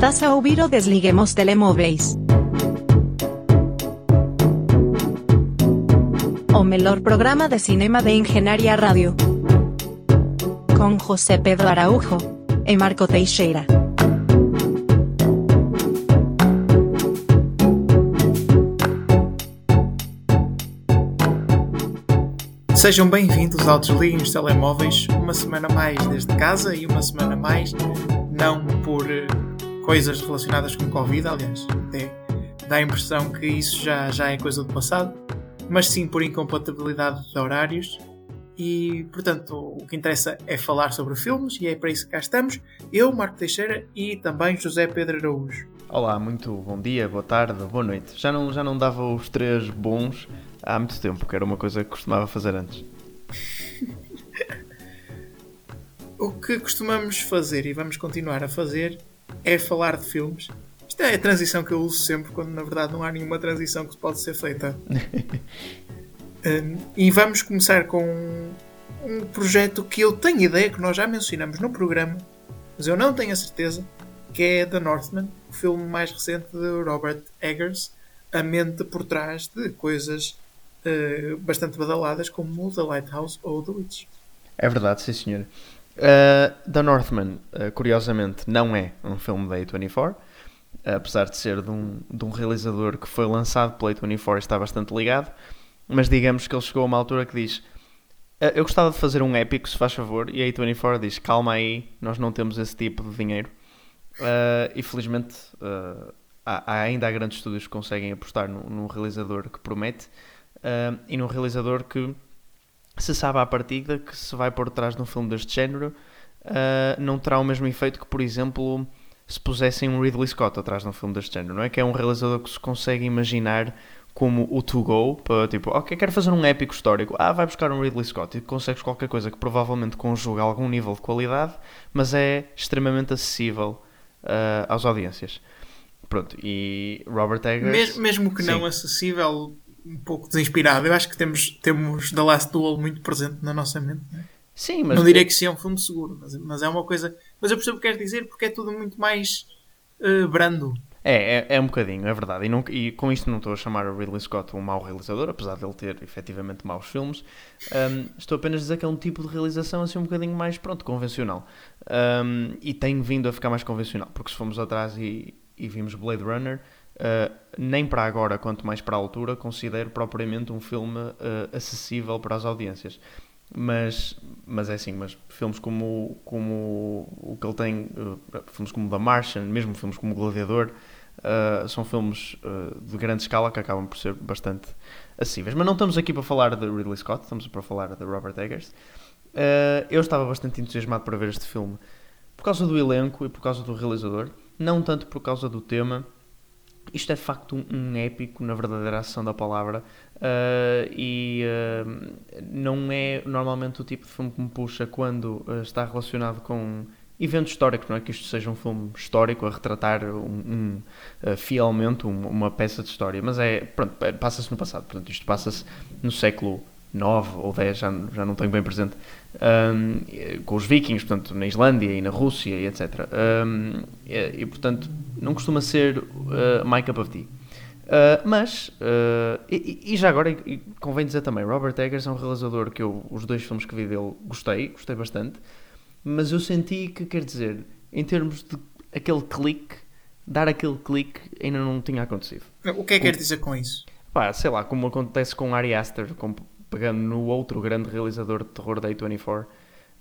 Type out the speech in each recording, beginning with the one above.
Estás a ouvir o Desliguemos Telemóveis. O melhor programa de cinema de Engenharia Rádio. Com José Pedro Araújo e Marco Teixeira. Sejam bem-vindos ao Desliguem os Telemóveis, uma semana mais desde casa e uma semana mais não por eh, coisas relacionadas com Covid, aliás, até dá a impressão que isso já, já é coisa do passado, mas sim por incompatibilidade de horários. E, portanto, o que interessa é falar sobre filmes e é para isso que cá estamos. Eu, Marco Teixeira e também José Pedro Araújo. Olá, muito bom dia, boa tarde, boa noite. Já não, já não dava os três bons há muito tempo, que era uma coisa que costumava fazer antes. o que costumamos fazer e vamos continuar a fazer é falar de filmes. Isto é a transição que eu uso sempre, quando na verdade não há nenhuma transição que pode ser feita. um, e vamos começar com um projeto que eu tenho ideia que nós já mencionamos no programa, mas eu não tenho a certeza, que é The Northman, o filme mais recente de Robert Eggers, a mente por trás de coisas uh, bastante badaladas como The Lighthouse ou The Witch. É verdade, sim senhor. Uh, The Northman, uh, curiosamente, não é um filme da A24, apesar de ser de um, de um realizador que foi lançado pela A24 e está bastante ligado, mas digamos que ele chegou a uma altura que diz: uh, Eu gostava de fazer um épico, se faz favor, e a A24 diz: Calma aí, nós não temos esse tipo de dinheiro. e felizmente há, há, ainda há grandes estúdios que conseguem apostar num, realizador que promete e num realizador que se sabe à partida que se vai por trás de um filme deste género, uh, não terá o mesmo efeito que, por exemplo, se pusessem um Ridley Scott atrás de um filme deste género, não é? Que é um realizador que se consegue imaginar como o To Go, para tipo, ok, quero fazer um épico histórico, ah, vai buscar um Ridley Scott e consegues qualquer coisa que provavelmente conjuga algum nível de qualidade, mas é extremamente acessível uh, às audiências. Pronto, e Robert Eggers... Mesmo, mesmo que sim. não acessível, um pouco desinspirado. Eu acho que temos, temos The Last Duel muito presente na nossa mente. Não, é? Sim, mas... não direi que sim é um filme seguro, mas, mas, é uma coisa. Mas eu percebo o que queres dizer porque é tudo muito mais uh, brando. É, é, é, um bocadinho, é verdade. E, não, e, com isto não estou a chamar o Ridley Scott um mau realizador, apesar de ele ter efetivamente maus filmes. Um, estou apenas a dizer que é um tipo de realização assim um bocadinho mais, pronto, convencional. Um, e tem vindo a ficar mais convencional, porque se fomos atrás e, e vimos Blade Runner, Uh, nem para agora, quanto mais para a altura, considero propriamente um filme uh, acessível para as audiências. Mas, mas é assim, mas filmes como, como o que ele tem, uh, filmes como The Martian, mesmo filmes como Gladiador, são filmes de grande escala que acabam por ser bastante acessíveis. Mas não estamos aqui para falar de Ridley Scott, estamos para falar de Robert Eggers. eu estava bastante entusiasmado para ver este filme por causa do elenco e por causa do realizador, não tanto por causa do tema isto é de facto um, um épico, na verdadeira ação da palavra, uh, e uh, não é normalmente o tipo de filme que me puxa quando uh, está relacionado com eventos históricos, não é? Que isto seja um filme histórico a retratar um, um fielmente uma peça de história, mas é, pronto, passa-se no passado, portanto isto passa-se no século 9 ou 10, já, já não tenho bem presente, um, com os vikings, portanto, na Islândia e na Rússia e etc. Um, e, e, portanto, não costuma ser uh, my cup of tea. Uh, mas, uh, e, e, já agora, e, convém dizer também, Robert Eggers é um realizador que eu, os dois filmes que vi dele, gostei, gostei bastante, mas eu senti que, quer dizer, em termos de aquele clique, dar aquele clique ainda não tinha acontecido. O que é que quer dizer com isso? Pá, sei lá, como acontece com Ari Aster, com, pegando no outro grande realizador de terror da A24,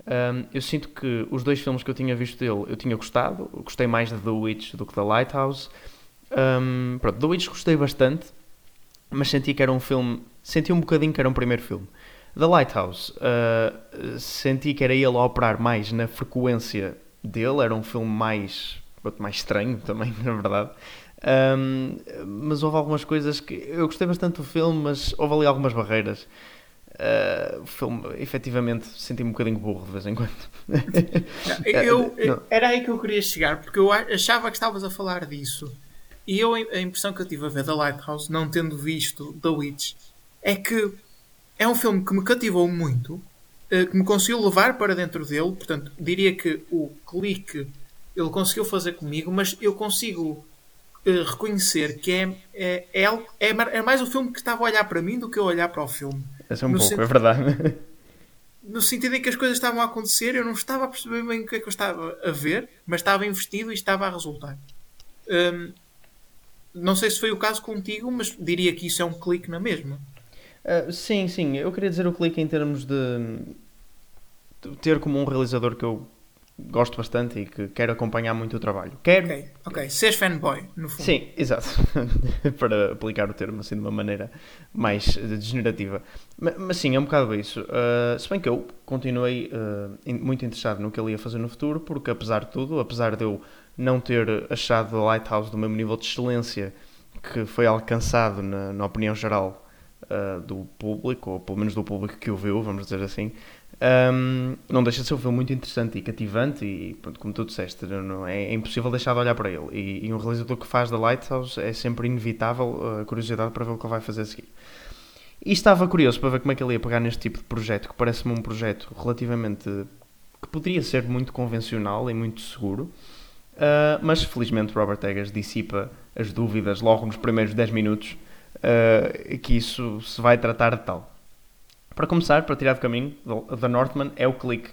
um, eu sinto que os dois filmes que eu tinha visto dele eu tinha gostado. Eu gostei mais de The Witch do que The Lighthouse. Um, pronto, The Witch gostei bastante, mas senti que era um filme. Senti um bocadinho que era um primeiro filme. The Lighthouse, uh, senti que era ele a operar mais na frequência dele, era um filme mais, mais estranho também, na verdade. Um, mas houve algumas coisas que eu gostei bastante do filme, mas houve ali algumas barreiras. Uh, o filme, efetivamente, senti-me um bocadinho burro de vez em quando. Eu. Era aí que eu queria chegar, porque eu achava que estavas a falar disso. E eu, a impressão que eu tive a ver da Lighthouse, não tendo visto The Witch, é que é um filme que me cativou muito, uh, que me conseguiu levar para dentro dele. Portanto, diria que o clique ele conseguiu fazer comigo, mas eu consigo uh, reconhecer que é, é, é, é, é, mais o filme que estava a olhar para mim do que eu olhar para o filme. Esse é um no pouco, sentido, é verdade. No sentido em que as coisas estavam a acontecer, eu não estava a perceber bem o que é que eu estava a ver, mas estava investido e estava a resultar. Um, não sei se foi o caso contigo, mas diria que isso é um clique na mesma. Uh, sim, sim. Eu queria dizer o clique em termos de ter como um realizador que eu gosto bastante e que quero acompanhar muito o trabalho. Quero. Ok, ok. Seres fanboy, no fundo. Sim, exato. Para aplicar o termo assim de uma maneira mais degenerativa. Mas, mas sim, é um bocado isso. Uh, se bem que eu continuei uh, muito interessado no que ele ia fazer no futuro, porque apesar de tudo, apesar de eu não ter achado a Lighthouse do mesmo nível de excelência que foi alcançado na, na opinião geral uh, do público, ou pelo menos do público que o viu, vamos dizer assim, um, não deixa de ser um filme muito interessante e cativante e, pronto, como tu disseste, não, é, é, impossível deixar de olhar para ele. E, e um realizador que faz da Lighthouse é sempre inevitável a curiosidade para ver o que ele vai fazer a seguir. E estava curioso para ver como é que ele ia pegar neste tipo de projeto, que parece-me um projeto relativamente... que poderia ser muito convencional e muito seguro, uh, mas felizmente Robert Eggers dissipa as dúvidas logo nos primeiros 10 minutos uh, que isso se vai tratar de tal. Para começar, para tirar do caminho, The Northman é o clique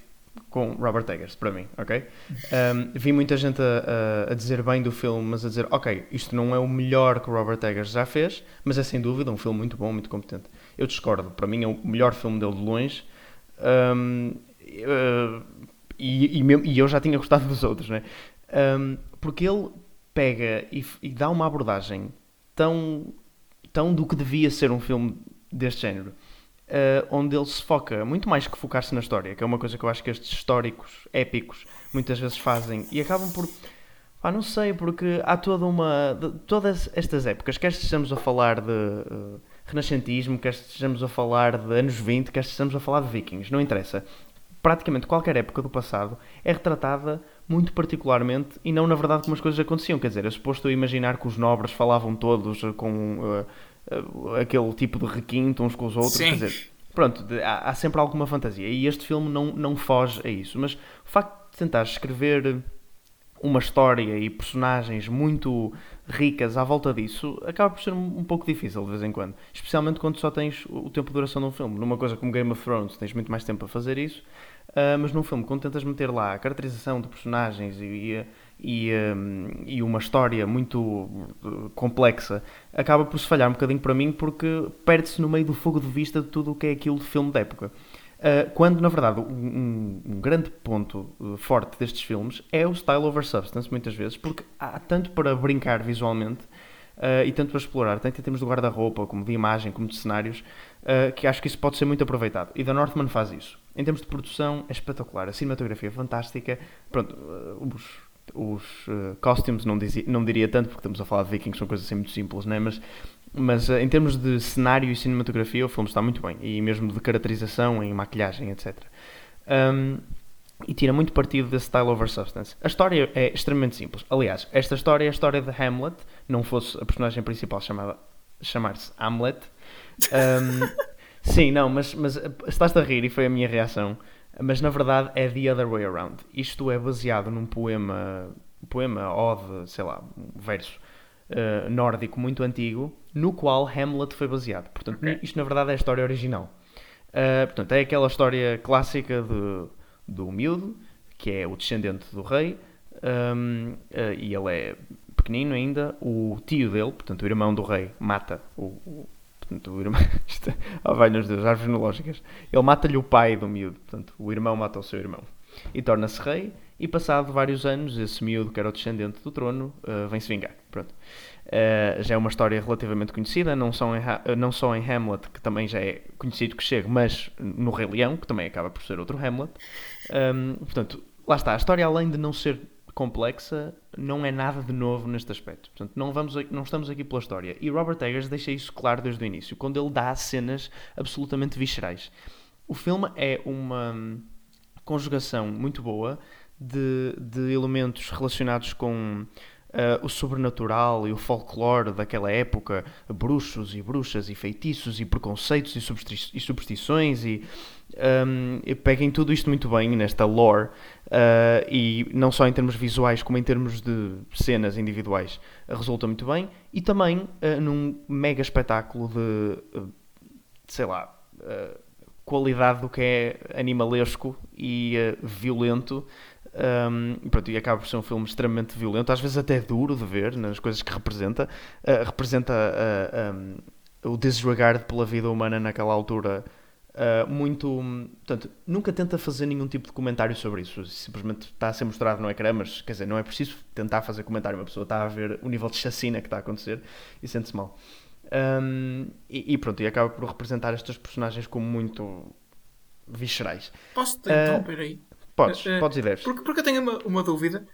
com Robert Eggers, para mim, ok? Um, vi muita gente a, a, dizer bem do filme, mas a dizer, ok, isto não é o melhor que o Robert Eggers já fez, mas é sem dúvida um filme muito bom, muito competente. Eu discordo, para mim é o melhor filme dele de longe. Um, e, e, e, eu já tinha gostado dos outros, né? Um, porque ele pega e, e, dá uma abordagem tão, tão do que devia ser um filme deste género uh, onde ele se foca muito mais que focar-se na história, que é uma coisa que eu acho que estes históricos épicos muitas vezes fazem e acabam por. Ah, não sei, porque há toda uma. De, todas estas épocas, quer estejamos a falar de uh, renascentismo, quer estejamos a falar de anos 20, quer estejamos a falar de vikings, não interessa. Praticamente qualquer época do passado é retratada muito particularmente e não na verdade como as coisas aconteciam. Quer dizer, é suposto imaginar que os nobres falavam todos com uh, aquele tipo de requinte uns com os outros. Sim. Quer dizer, pronto, há, há, sempre alguma fantasia. E este filme não, não foge a isso. Mas o facto de tentar escrever uma história e personagens muito ricas à volta disso acaba por ser um, um pouco difícil de vez em quando. Especialmente quando só tens o tempo de duração de um filme. Numa coisa como Game of Thrones tens muito mais tempo a fazer isso. Uh, mas num filme, quando tentas meter lá a caracterização de personagens e, e e, um, e uma história muito uh, complexa, acaba por se falhar um bocadinho para mim porque perde-se no meio do fogo de vista de tudo o que é aquilo de filme da época. Uh, quando, na verdade, um, um grande ponto uh, forte destes filmes é o style over substance, muitas vezes, porque há tanto para brincar visualmente uh, e tanto para explorar, tanto em termos de guarda-roupa, como de imagem, como de cenários, que acho que isso pode ser muito aproveitado. E The Northman faz isso. Em termos de produção, é espetacular. A cinematografia é fantástica. Pronto, os, os uh, costumes, não, dizia, não diria tanto, porque estamos a falar de vikings, são coisas assim muito simples, né? mas, mas uh, em termos de cenário e cinematografia, o filme está muito bem, e mesmo de caracterização, em maquilhagem, etc. Um, e tira muito partido desse style over substance. A história é extremamente simples. Aliás, esta história é a história de Hamlet, não fosse a personagem principal chamar-se Hamlet. Um, sim, não, mas, mas estás a rir e foi a minha reação mas na verdade é the other way around. Isto é baseado num poema, poema, ode, sei lá, um verso uh, nórdico muito antigo, no qual Hamlet foi baseado. Portanto, okay. isto na verdade é a história original. Uh, portanto, é aquela história clássica de, do miúdo, que é o descendente do rei, um, uh, eh, e ele é pequenino ainda. O tio dele, portanto, o irmão do rei, mata o, o Portanto, o irmão. Oh, vai nos Deus, árvores genealógicas. Ele mata-lhe o pai do miúdo. Portanto, o irmão mata o seu irmão. E torna-se rei. E passado vários anos, esse miúdo, que era o descendente do trono, uh, vem-se vingar. Pronto. Uh, já é uma história relativamente conhecida, não só, em, não só em Hamlet, que também já é conhecido que chega, mas no Rei Leão, que também acaba por ser outro Hamlet. Um, portanto, lá está. A história, além de não ser complexa, não é nada de novo neste aspecto. Portanto, não, vamos, não estamos aqui pela história. E Robert Eggers deixa isso claro desde o início, quando ele dá cenas absolutamente viscerais. O filme é uma conjugação muito boa de, de elementos relacionados com uh, o sobrenatural e o folclore daquela época, bruxos e bruxas e feitiços e preconceitos e, e superstições e, um, peguem tudo isto muito bem nesta lore uh, e não só em termos visuais como em termos de cenas individuais resulta muito bem e também uh, num mega espetáculo de, de sei lá qualidade do que é animalesco e violento um, e, pronto, e acaba por ser um filme extremamente violento, às vezes até duro de ver nas coisas que representa. Representa um, o disregard pela vida humana naquela altura. Uh, muito. Portanto, nunca tenta fazer nenhum tipo de comentário sobre isso. Simplesmente está a ser mostrado no ecrã, mas quer dizer, não é preciso tentar fazer comentário. Uma pessoa está a ver o nível de chacina que está a acontecer e sente-se mal. Um, e, e, pronto, e acaba por representar estas personagens como muito viscerais. Posso-te interromper aí? Podes, uh, podes e deves. Porque, porque eu tenho uma, uma dúvida.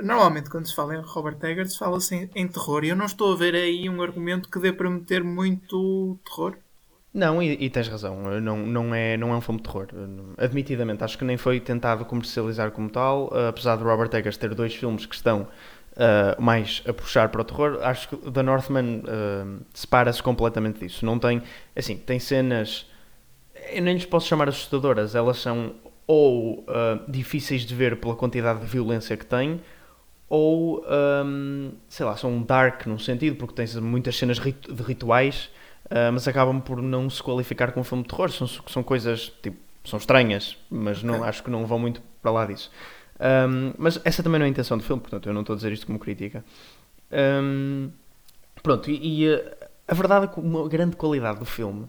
Normalmente, quando se fala em Robert Eggers, fala-se em, em, terror. E eu não estou a ver aí um argumento que dê para meter muito terror. Não, e, e, tens razão. Não, não, é, não é um filme de terror. Admitidamente, acho que nem foi tentado comercializar como tal. Uh, apesar de Robert Eggers ter dois filmes que estão uh, mais a puxar para o terror, acho que The Northman uh, separa-se completamente disso. Não tem. Assim, tem cenas. Eu nem lhes posso chamar assustadoras. Elas são ou uh, difíceis de ver pela quantidade de violência que tem, ou um, sei lá, são dark num sentido, porque tens muitas cenas de rituais, uh, mas acabam por não se qualificar como filme de terror. São, são coisas tipo, são estranhas, mas não, okay. acho que não vão muito para lá disso. Um, mas essa também não é a intenção do filme, portanto eu não estou a dizer isto como crítica. Um, pronto, e, e a verdade é que uma grande qualidade do filme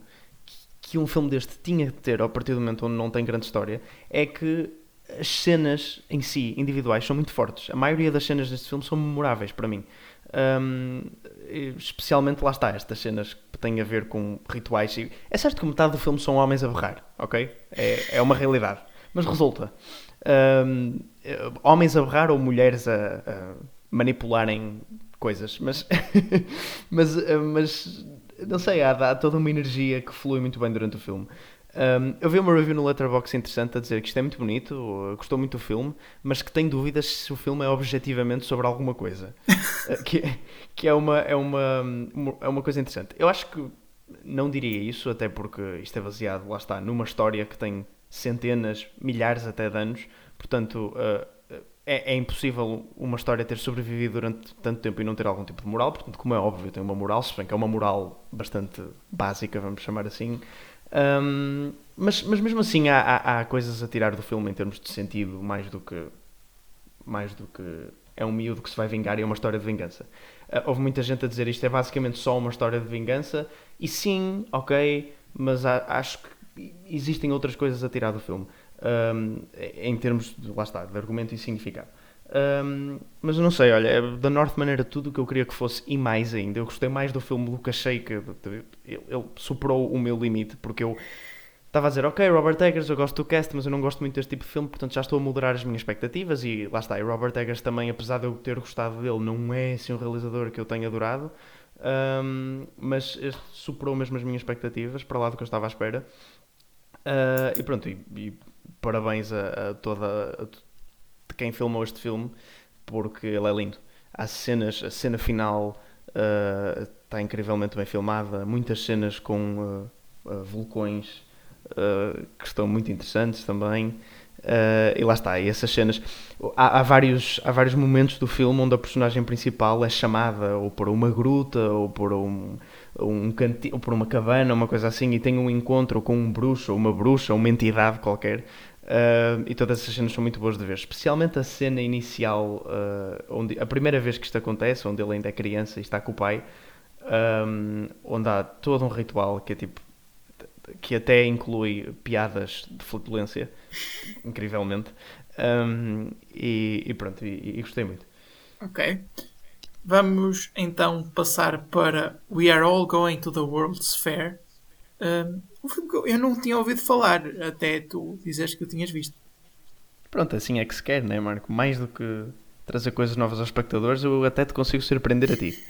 que um filme deste tinha de ter, a partir do momento onde não tem grande história, é que as cenas em si, individuais, são muito fortes. A maioria das cenas deste filme são memoráveis para mim. Um, especialmente lá está, estas cenas que têm a ver com rituais. É certo que metade do filme são homens a berrar, ok? É, é uma realidade. Mas resulta. Um, homens a berrar ou mulheres a, a manipularem coisas. Mas, mas, mas não sei, há, há, toda uma energia que flui muito bem durante o filme. Um, eu vi uma review no Letterboxd interessante a dizer que isto é muito bonito, gostou muito do filme, mas que tem dúvidas se o filme é objetivamente sobre alguma coisa. Ah, que, que é, uma, é, uma, é uma coisa interessante. Eu acho que não diria isso, até porque isto é baseado, lá está, numa história que tem centenas, milhares até de anos, portanto. Uh, é, é, impossível uma história ter sobrevivido durante tanto tempo e não ter algum tipo de moral, portanto, como é óbvio, tem uma moral, se bem que é uma moral bastante básica, vamos chamar assim. Um, mas, mas mesmo assim há, há, há, coisas a tirar do filme em termos de sentido, mais do que mais do que é um miúdo que se vai vingar e é uma história de vingança. Uh, houve muita gente a dizer isto é basicamente só uma história de vingança, e sim, ok, mas há, acho que existem outras coisas a tirar do filme um, em termos de, lá está, de argumento e significado. Um, mas eu não sei, olha, The Northman era tudo o que eu queria que fosse e mais ainda. Eu gostei mais do filme achei que ele, superou o meu limite, porque eu estava a dizer, ok, Robert Eggers, eu gosto do cast, mas eu não gosto muito deste tipo de filme, portanto já estou a moderar as minhas expectativas e lá está. E Robert Eggers também, apesar de eu ter gostado dele, não é assim um realizador que eu tenha adorado, um, mas este superou mesmo as minhas expectativas, para lá do que eu estava à espera. Uh, e pronto, e, e parabéns a, a toda a, de quem filmou este filme, porque ele é lindo. Há cenas, a cena final uh, está incrivelmente bem filmada, muitas cenas com uh, uh, vulcões que estão muito interessantes também. e lá está, e essas cenas. Há, há, vários, há vários momentos do filme onde a personagem principal é chamada ou por uma gruta ou por um, um canti, ou por uma cabana, uma coisa assim, e tem um encontro com um bruxo ou uma bruxa, uma entidade qualquer. Uh, e todas essas cenas são muito boas de ver, especialmente a cena inicial, uh, onde a primeira vez que isto acontece, onde ele ainda é criança e está com o pai, um, onde há todo um ritual que é tipo que até inclui piadas de flatulência, incrivelmente. Um, e, e, pronto, e, e, gostei muito. Ok. Vamos então passar para We Are All Going to the World's Fair. Um, eu não tinha ouvido falar até tu dizeres que o tinhas visto. Pronto, assim é que se quer, né, Marco? Mais do que trazer coisas novas aos espectadores, eu até te consigo surpreender a ti.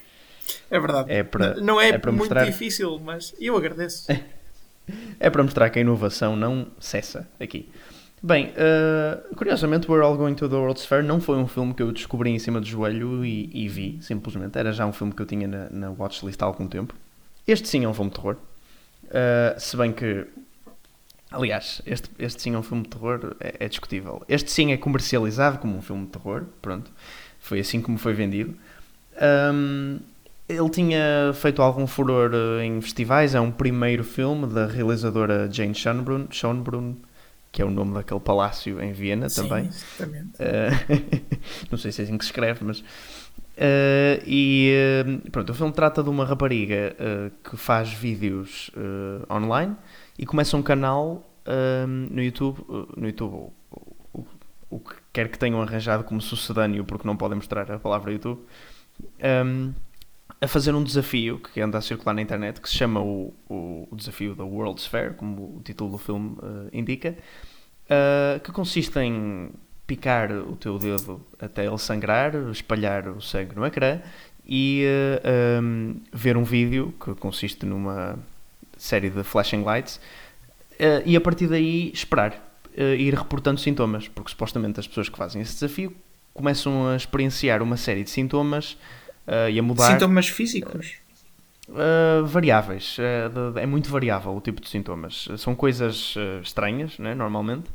É verdade. É para, não é, é muito mostrar... difícil, mas eu agradeço. é para mostrar que a inovação não cessa aqui. Bem, uh, curiosamente, We're All Going to the World's Fair não foi um filme que eu descobri em cima do joelho e, e vi, simplesmente. Era já um filme que eu tinha na, na watchlist há algum tempo. Este sim é um filme de terror. Uh, se bem que. Aliás, este, este sim é um filme de terror, é, é, discutível. Este sim é comercializado como um filme de terror, pronto. Foi assim como foi vendido. Um, ele tinha feito algum furor eh, em festivais, é um primeiro filme da realizadora Jane Schönbrunn, Schönbrunn que é o nome daquele palácio em Viena Sim, também. Exatamente. Uh, não sei se é assim que se escreve, mas. Uh, e uh, pronto, o filme trata de uma rapariga que faz vídeos online e começa um canal no YouTube, no YouTube o, o, que quer que tenham arranjado como sucedâneo, porque não podem mostrar a palavra YouTube, um, a fazer um desafio que anda a circular na internet que se chama o, o, o desafio da World's Fair, como o título do filme uh, indica, uh, que consiste em picar o teu dedo até ele sangrar, espalhar o sangue no ecrã e uh, eh, um, ehm, ver um vídeo que consiste numa série de flashing lights e a partir daí esperar, ir reportando sintomas, porque supostamente as pessoas que fazem esse desafio começam a experienciar uma série de sintomas uh, e a mudar. Sintomas físicos? Uh, variáveis. Uh, é muito variável o tipo de sintomas. São coisas estranhas, né, normalmente.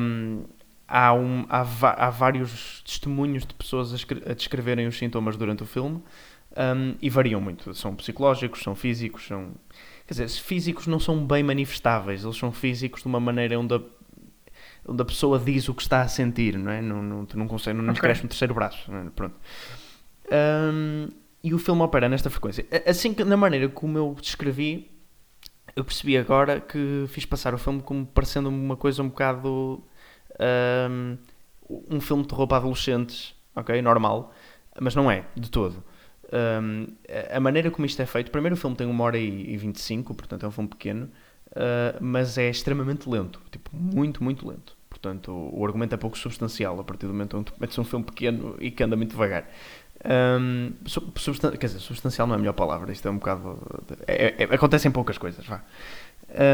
Um, há, um, há, há, vários testemunhos de pessoas a, a, descreverem os sintomas durante o filme um, e variam muito. São psicológicos, são físicos, são. Quer dizer, físicos não são bem manifestáveis, eles são físicos de uma maneira onde a, onde a pessoa diz o que está a sentir, não é? Não, não, tu não consegue, não okay. cresce um terceiro braço. É? Pronto. Um, e o filme opera nesta frequência. Assim que, na maneira como eu descrevi, eu percebi agora que fiz passar o filme como parecendo uma coisa um bocado. Um, um filme de terror para adolescentes, ok? Normal. Mas não é, de todo. Um, a maneira como isto é feito, primeiro o filme tem 1 hora e 25, portanto é um filme pequeno, uh, mas é extremamente lento, tipo, muito, muito lento. Portanto, o, argumento é pouco substancial a partir do momento onde metes um filme pequeno e que anda muito devagar. Um, substan quer dizer, substancial não é a melhor palavra, isto é um bocado. É, é, acontecem poucas coisas, vá.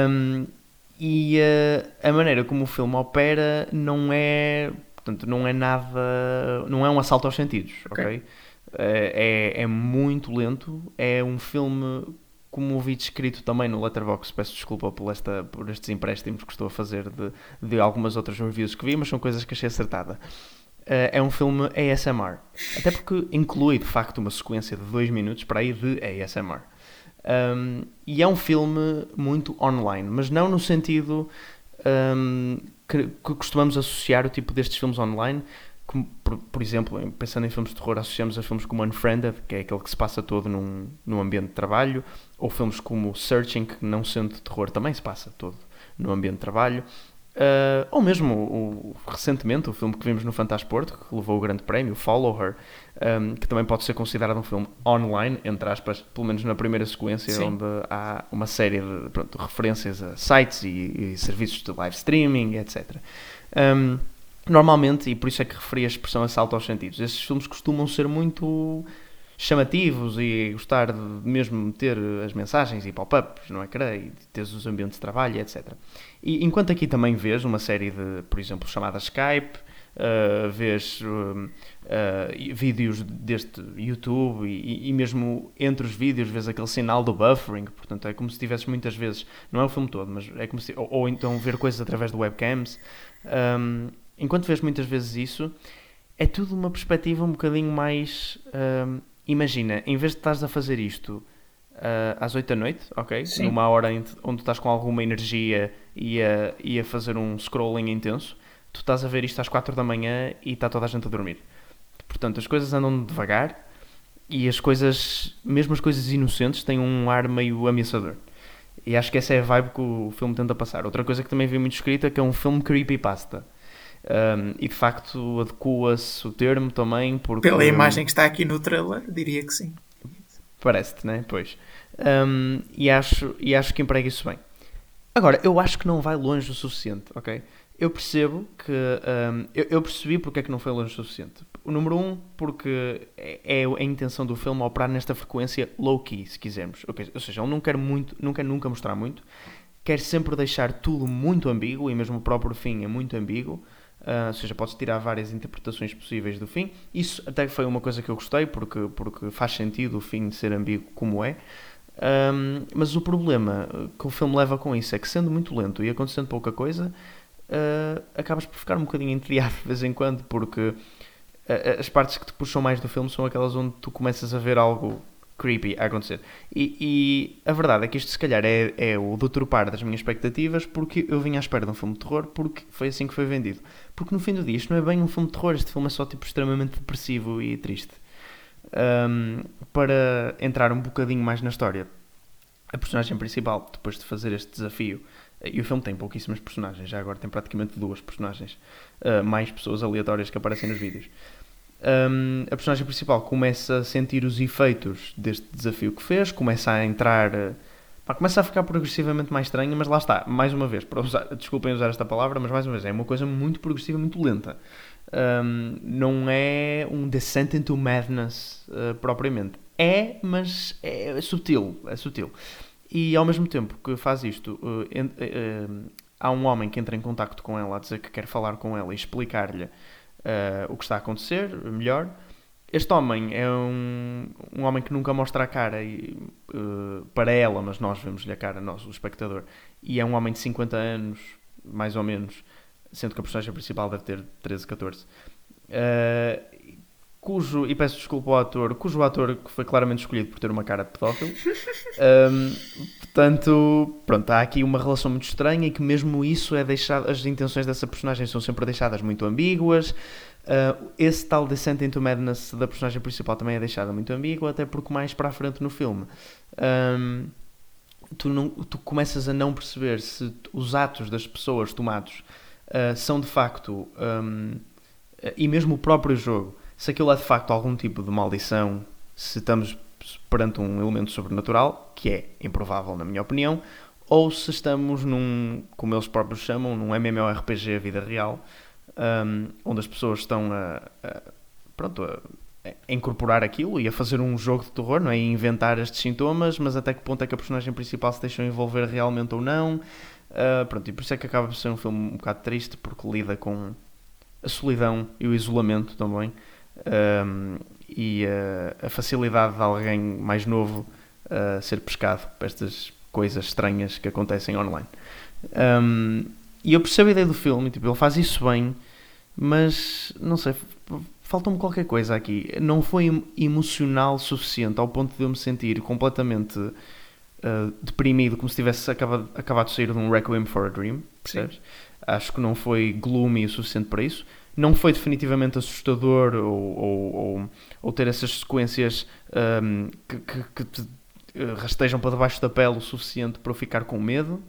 Um, e uh, a maneira como o filme opera não é. Portanto, não é nada. Não é um assalto aos sentidos, ok? okay? Uh, é, é muito lento, é um filme como ouvi descrito também no Letterboxd, peço desculpa por, esta, por estes empréstimos que estou a fazer de, de algumas outras reviews que vi, mas são coisas que achei acertada. Uh, é um filme ASMR. Até porque inclui, de facto, uma sequência de dois minutos para aí de ASMR. Um, e é um filme muito online, mas não no sentido um, que, que, costumamos associar o tipo destes filmes online. Como, por, por, exemplo, pensando em filmes de terror, associamos a filmes como Unfriended, que é aquele que se passa todo num, num ambiente de trabalho, ou filmes como Searching, que não sendo de terror também se passa todo no ambiente de trabalho. Uh, ou mesmo o, recentemente o filme que vimos no Fantasporto, que levou o grande prémio, Follow Her, um, que também pode ser considerado um filme online, entre aspas, pelo menos na primeira sequência, Sim. onde há uma série de pronto, referências a sites e, e, serviços de live streaming, etc. Um, normalmente, e por isso é que referi a expressão assalto aos sentidos, esses filmes costumam ser muito chamativos e gostar de mesmo ter as mensagens e pop-ups no ecrã e ter os ambientes de trabalho, etc. E enquanto aqui também vês uma série de, por exemplo, chamadas Skype, uh, vês uh, uh, vídeos deste YouTube e, e, mesmo entre os vídeos vês aquele sinal do buffering, portanto é como se tivesses muitas vezes, não é o filme todo, mas é como se, ou, ou então ver coisas através de webcams. Um, enquanto vês muitas vezes isso, é tudo uma perspectiva um bocadinho mais. Um, imagina, em vez de estás a fazer isto uh, às 8 da noite, ok? Sim. Numa hora onde estás com alguma energia e a, e a fazer um scrolling intenso, tu estás a ver isto às 4 da manhã e está toda a gente a dormir. Portanto, as coisas andam devagar e as coisas, mesmo as coisas inocentes, têm um ar meio ameaçador. E acho que essa é a vibe que o filme tenta passar. Outra coisa que também vi muito escrita é que é um filme creepypasta. Um, e de facto adequa-se o termo também porque... Pela imagem que está aqui no trailer, diria que sim. Parece-te, né? Pois. Um, e, acho, e acho que emprega isso bem. Agora, eu acho que não vai longe o suficiente, ok? Eu percebo que. Um, eu, eu, percebi porque é que não foi longe o suficiente. O número um, porque é, é a intenção do filme operar nesta frequência low-key, se quisermos. Ou seja, ele não quer, muito, não quer nunca mostrar muito. quer sempre deixar tudo muito ambíguo e mesmo o próprio fim é muito ambíguo. Uh, ou seja, podes tirar várias interpretações possíveis do fim. Isso até foi uma coisa que eu gostei, porque, porque faz sentido o fim ser ambíguo como é. Um, mas o problema que o filme leva com isso é que, sendo muito lento e acontecendo pouca coisa, uh, acabas por ficar um bocadinho entediado de vez em quando, porque uh, as partes que te puxam mais do filme são aquelas onde tu começas a ver algo creepy a acontecer. E, e, a verdade é que isto, se calhar, é, é o deturpar das minhas expectativas, porque eu vinha à espera de um filme de terror, porque foi assim que foi vendido. Porque no fim do dia, isto não é bem um filme de terror, este filme é só tipo extremamente depressivo e triste. Um, para entrar um bocadinho mais na história, a personagem principal, depois de fazer este desafio, e o filme tem pouquíssimas personagens, já agora tem praticamente duas personagens, uh, mais pessoas aleatórias que aparecem nos vídeos um, a personagem principal começa a sentir os efeitos deste desafio que fez, começa a entrar. Eh, pá, começa a ficar progressivamente mais estranha, mas lá está, mais uma vez, para usar, desculpem usar esta palavra, mas mais uma vez, é uma coisa muito progressiva, muito lenta. Um, não é um descent into madness uh, propriamente. É, mas é, é, sutil, é sutil. E ao mesmo tempo que faz isto, uh, uh, há um homem que entra em contacto com ela a dizer que quer falar com ela e explicar-lhe o que está a acontecer melhor. Este homem é um, um homem que nunca mostra a cara e, para ela, mas nós vemos-lhe a cara, nós, o espectador. E é um homem de 50 anos, mais ou menos, sendo que a personagem principal deve ter 13, 14. Cujo, e peço desculpa ao ator, cujo ator que foi claramente escolhido por ter uma cara de pedófilo. Um, portanto, pronto, há aqui uma relação muito estranha e que mesmo isso é deixado, as intenções dessa personagem são sempre deixadas muito ambíguas. Uh, esse tal Descent into Madness da personagem principal também é deixada muito ambígua, até porque mais para a frente no filme um, tu, não, tu começas a não perceber se os atos das pessoas tomados uh, são de facto, um, e mesmo o próprio jogo, se aquilo é de facto algum tipo de maldição, se estamos perante um elemento sobrenatural, que é improvável na minha opinião, ou se estamos num, como eles próprios chamam, num MMORPG vida real, um, onde as pessoas estão a, a pronto, a, a, incorporar aquilo e a fazer um jogo de terror, não é? E inventar estes sintomas, mas até que ponto é que a personagem principal se deixou envolver realmente ou não. Uh, pronto, e por isso é que acaba por ser um filme um bocado triste, porque lida com a solidão e o isolamento também um, e a, a, facilidade de alguém mais novo uh, ser pescado para estas coisas estranhas que acontecem online. Um, e eu percebo a ideia do filme, tipo, ele faz isso bem, mas não sei, falta-me qualquer coisa aqui. Não foi emocional suficiente ao ponto de eu me sentir completamente uh, deprimido, como se tivesse acabado, acabado de sair de um Requiem for a Dream, percebes? Acho que não foi gloomy o suficiente para isso não foi definitivamente assustador ou, ou, ou, ou ter essas sequências um, que, que, que, te eh, rastejam para debaixo da pele o suficiente para eu ficar com medo.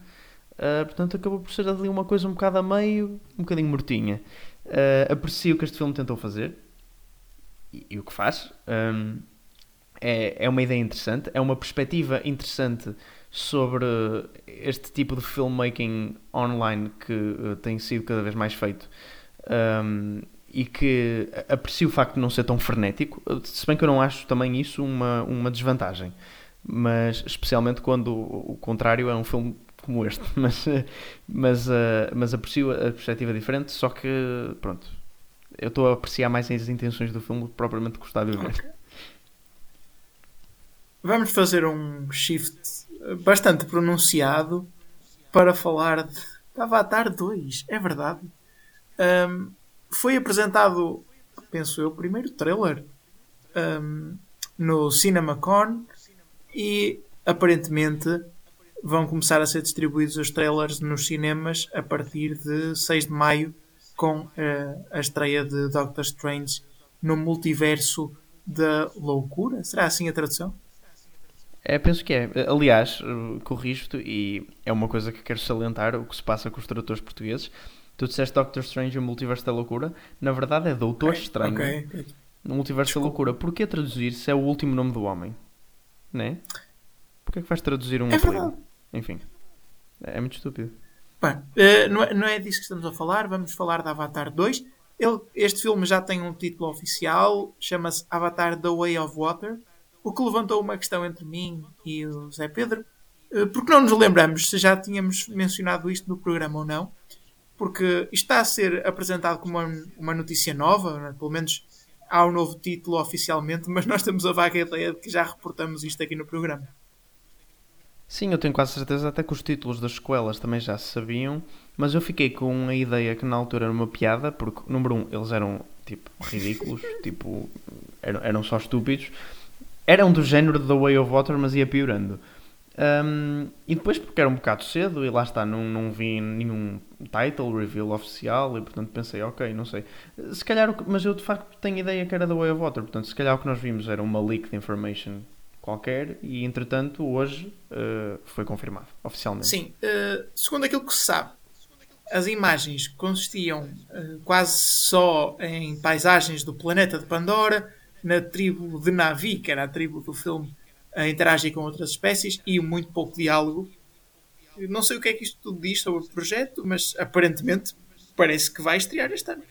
Uh, portanto, acabou por ser ali uma coisa um bocado a meio, um bocadinho mortinha. Uh, aprecio o que este filme tentou fazer e, e o que faz. Um, é, é uma ideia interessante, é uma perspectiva interessante sobre este tipo de filmmaking online que uh, tem sido cada vez mais feito um, e que aprecio o facto de não ser tão frenético, se bem que eu não acho também isso uma, uma desvantagem, mas especialmente quando o, o contrário é um filme como este, mas, mas, uh, mas aprecio a perspectiva diferente, só que pronto, eu estou a apreciar mais as intenções do filme do que propriamente gostar de ver. Okay. Vamos fazer um shift bastante pronunciado para falar de Avatar 2, é verdade. Um, foi apresentado, penso eu, o primeiro trailer um, no CinemaCon e aparentemente vão começar a ser distribuídos os trailers nos cinemas a partir de 6 de maio com uh, a estreia de Doctor Strange no multiverso da loucura. Será assim a tradução? É, penso que é. Aliás, corrijo-te e é uma coisa que quero salientar o que se passa com os tradutores portugueses Tu disseste Doctor Strange o Multiverso da Loucura. Na verdade é Doutor okay, Estranho okay. no Multiverso Desculpa. da Loucura. Porquê traduzir se é o último nome do homem? Né? Porquê é que vais traduzir um é verdade. Enfim. É, muito estúpido. Bem, uh, não, é, não é disso que estamos a falar. Vamos falar de Avatar 2. Ele, este filme já tem um título oficial. Chama-se Avatar The Way of Water. O que levantou uma questão entre mim e o Zé Pedro. Uh, porque não nos lembramos se já tínhamos mencionado isto no programa ou não, porque isto está a ser apresentado como uma, uma notícia nova, né? pelo menos há um novo título oficialmente, mas nós temos a vaga ideia de que já reportamos isto aqui no programa. Sim, eu tenho quase certeza até que os títulos das escolas também já se sabiam, mas eu fiquei com a ideia que na altura era uma piada, porque, número um, eles eram, tipo, ridículos, tipo, eram, eram só estúpidos. Eram do género The Way of Water, mas ia piorando. Um, e depois porque era um bocado cedo e lá está, não, não vi nenhum title reveal oficial e portanto pensei, ok, não sei. Se calhar, mas eu de facto tenho ideia que era The Way of Water, portanto se calhar o que nós vimos era uma leak de information qualquer e entretanto hoje uh, foi confirmado oficialmente. Sim, uh, segundo aquilo que se sabe, as imagens consistiam uh, quase só em paisagens do planeta de Pandora, na tribo de Navi, que era a tribo do filme, a interagir com outras espécies e muito pouco diálogo. Não sei o que é que isto tudo diz sobre o projeto, mas aparentemente parece que vai estrear este ano.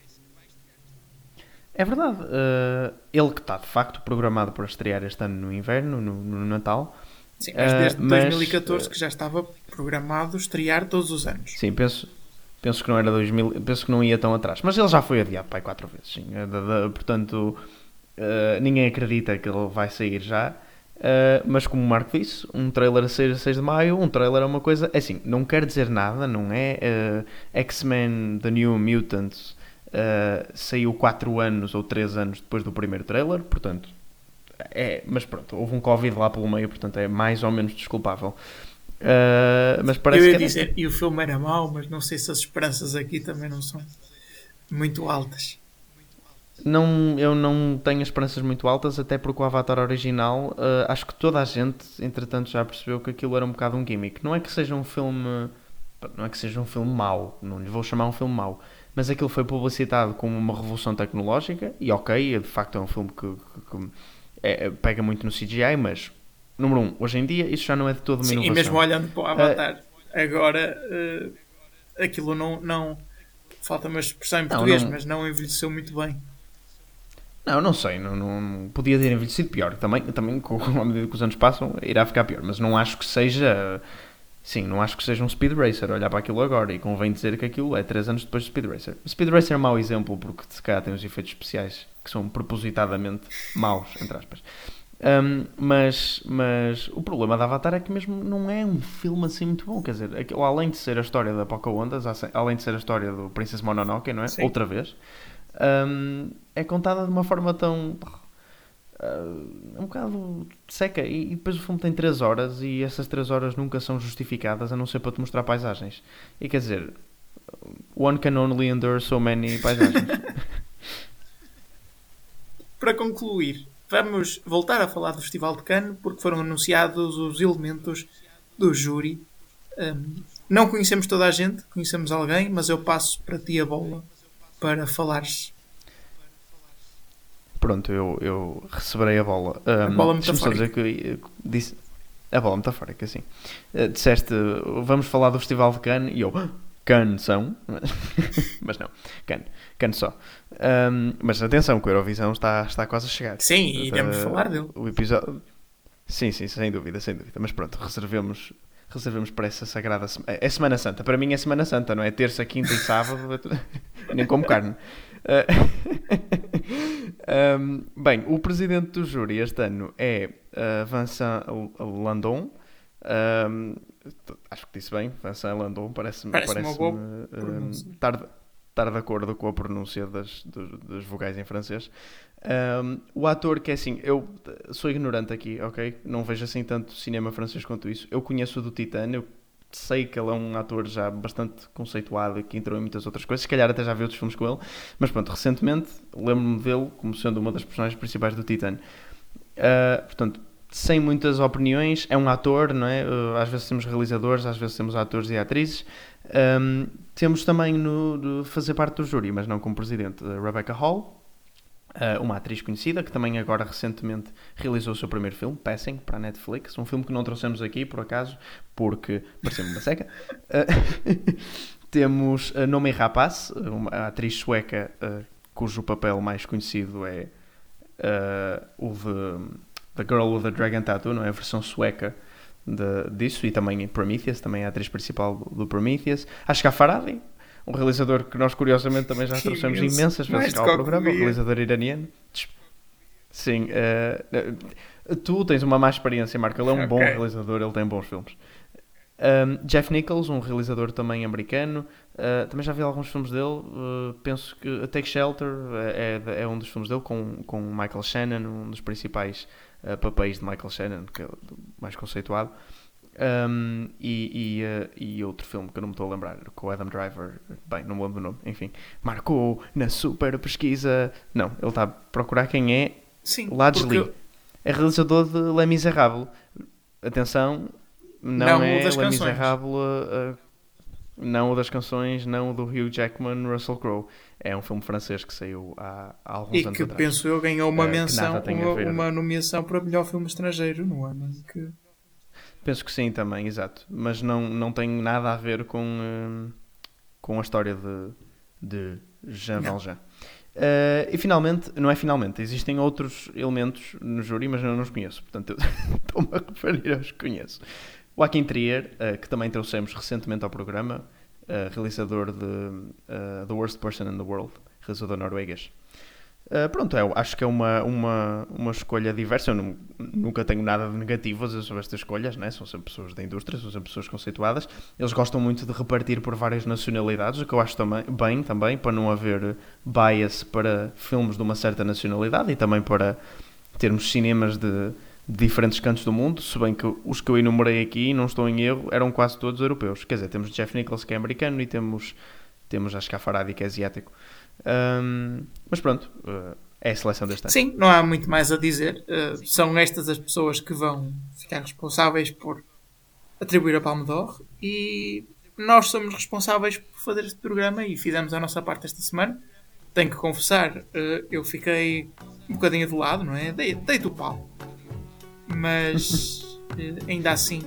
É verdade. Uh, ele que está de facto programado para estrear este ano no inverno, no, no Natal. Sim, mas desde uh, mas, 2014 que já estava programado estrear todos os anos. Sim, penso, penso que não era 2000, penso que não ia tão atrás. Mas ele já foi adiado pai quatro vezes, sim. Uh, portanto, ninguém acredita que ele vai sair já. Mas como o Marco disse, um trailer a 6, 6 de maio, um trailer é uma coisa. É assim, não quer dizer nada, não é? X-Men The New Mutants Uh, saiu 4 anos ou 3 anos depois do primeiro trailer, portanto, é, mas pronto, houve um Covid lá pelo meio, portanto é mais ou menos desculpável. Uh, mas parece Eu ia que dizer, e o filme era mau, mas não sei se as esperanças aqui também não são muito altas. Não, eu não tenho esperanças muito altas, até porque o Avatar original, uh, acho que toda a gente, entretanto, já percebeu que aquilo era um bocado um gimmick. Não é que seja um filme, não é que seja um filme mau, não lhe vou chamar um filme mau, mas aquilo foi publicitado como uma revolução tecnológica, e ok, de facto é um filme que, que, que é, é, pega muito no CGI, mas, número um, hoje em dia isso já não é de todo uma Sim, inovação. e mesmo olhando para o Avatar, uh, agora uh, aquilo não, não falta uma expressão em português, não, não, mas não envelheceu muito bem. Não, não sei, não, não, podia ter envelhecido pior. Também, também com a medida que os anos passam, irá ficar pior, mas não acho que seja Sim, não acho que seja um Speed Racer olhar para aquilo agora e convém dizer que aquilo é 3 anos depois do Speed Racer. O Speed Racer é um mau exemplo porque se calhar tem os efeitos especiais que são propositadamente maus, entre aspas. Um, mas, mas o problema da Avatar é que mesmo não é um filme assim muito bom. Quer dizer, aquilo, além de ser a história da Pocahontas, além de ser a história do Princess Mononoke, não é? Sim. Outra vez, um, é contada de uma forma tão uh, um bocado seca. E, e, depois o filme tem 3 horas e essas 3 horas nunca são justificadas a não ser para te mostrar paisagens. E quer dizer, one can only endure so many paisagens. para concluir, vamos voltar a falar do Festival de Cannes porque foram anunciados os elementos do júri. Um, não conhecemos toda a gente, conhecemos alguém, mas eu passo para ti a bola para falares pronto, eu, eu receberei a bola. Um, a bola metafórica. que disse, a bola metafórica, sim. Uh, disseste, vamos falar do Festival de Cannes, e eu, ah, Cannes são, mas não, Cannes, Cannes só. Um, mas atenção, que a Eurovisão está, está quase a chegar. Sim, iremos uh, falar dele. O episódio... Sim, sim, sem dúvida, sem dúvida. Mas pronto, reservemos, reservemos para essa sagrada semana. É Semana Santa. Para mim é Semana Santa, não é? Terça, quinta e sábado. Nem como carne. um, bem, o presidente do júri este ano é uh, Vincent Landon. Um, acho que disse bem, Vincent Landon, parece-me parece parece um, estar, estar de acordo com a pronúncia das, dos, das vogais em francês. Um, o ator, que é assim, eu sou ignorante aqui, ok? Não vejo assim tanto cinema francês quanto isso. Eu conheço do Titã, eu sei que ele é um ator já bastante conceituado e que entrou em muitas outras coisas, se calhar até já vi outros filmes com ele, mas pronto, recentemente lembro-me dele como sendo uma das personagens principais do Titan. Uh, portanto, sem muitas opiniões, é um ator, não é? Uh, às vezes temos realizadores, às vezes temos atores e atrizes. Um, temos também no, de fazer parte do júri, mas não como presidente, Rebecca Hall, Uh, uma atriz conhecida que também agora recentemente realizou o seu primeiro filme, Passing, para a Netflix. Um filme que não trouxemos aqui, por acaso, porque pareceu-me uma seca. Uh, temos a Nome Rapaz, uma atriz sueca uh, cujo papel mais conhecido é o de The Girl with the Dragon Tattoo, não é? A versão sueca de, disso e também Prometheus, também é a atriz principal do, do Prometheus. Acho que a Faradi, um realizador que nós curiosamente também já trouxemos imensas vezes ao programa, um realizador iraniano. Sim, uh, tu tens uma má experiência, Marco. Ele é um okay. bom realizador, ele tem bons filmes. Um, Jeff Nichols, um realizador também americano, uh, também já vi alguns filmes dele. Uh, penso que Take Shelter é, é, é, um dos filmes dele com, com Michael Shannon, um dos principais uh, papéis de Michael Shannon, que é o mais conceituado. Um, e, e, e, outro filme que eu não me estou a lembrar, com o Adam Driver, bem, não me lembro do nome, enfim, marcou na super pesquisa. Não, ele está a procurar quem é Sim, Ladsley. Porque... É realizador de Les Miserables. Atenção, não, não é Les Miserables, uh, não o das canções, não o do Hugh Jackman, Russell Crowe. É um filme francês que saiu há, há alguns e anos que atrás. penso eu ganhou uma uh, menção, uma, uma, nomeação para melhor filme estrangeiro no ano. Que... Penso que sim também, exato. Mas não, não tem nada a ver com, uh, com a história de, de Jean Valjean. Uh, e finalmente, não é finalmente, existem outros elementos no júri, mas eu não os conheço, portanto estou-me a referir aos que conheço. Joaquim Trier, uh, que também trouxemos recentemente ao programa, uh, realizador de The Worst Person in the World, realizador norueguês. Uh, pronto, é, acho que é uma, uma, uma escolha diversa. Eu não, nunca tenho nada de negativo sobre estas escolhas, né? são sempre pessoas da indústria, são sempre pessoas conceituadas. Eles gostam muito de repartir por várias nacionalidades, o que eu acho também, bem também, para não haver bias para filmes de uma certa nacionalidade e também para termos cinemas de, de diferentes cantos do mundo. Se bem que os que eu enumerei aqui, não estou em erro, eram quase todos europeus. Quer dizer, temos Jeff Nichols que é americano e temos, temos acho que a Faradi que é asiático. Um, mas pronto, uh, é a seleção deste ano. Sim, não há muito mais a dizer. Uh, são estas as pessoas que vão ficar responsáveis por atribuir a Palme d'Or e nós somos responsáveis por fazer este programa e fizemos a nossa parte esta semana. Tenho que confessar, uh, eu fiquei um bocadinho do lado, não é? Deito o pau. Mas ainda assim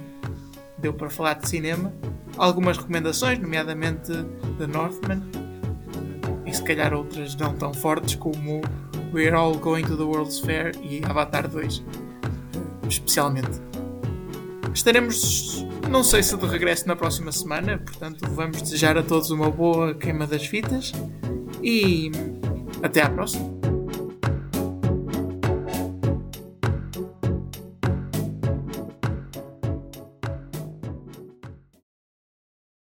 deu para falar de cinema. Algumas recomendações, nomeadamente The Northman, se calhar outras não tão fortes como We're All Going to the World's Fair e Avatar 2, especialmente. Estaremos, não sei se de regresso na próxima semana, portanto vamos desejar a todos uma boa queima das fitas e até à próxima.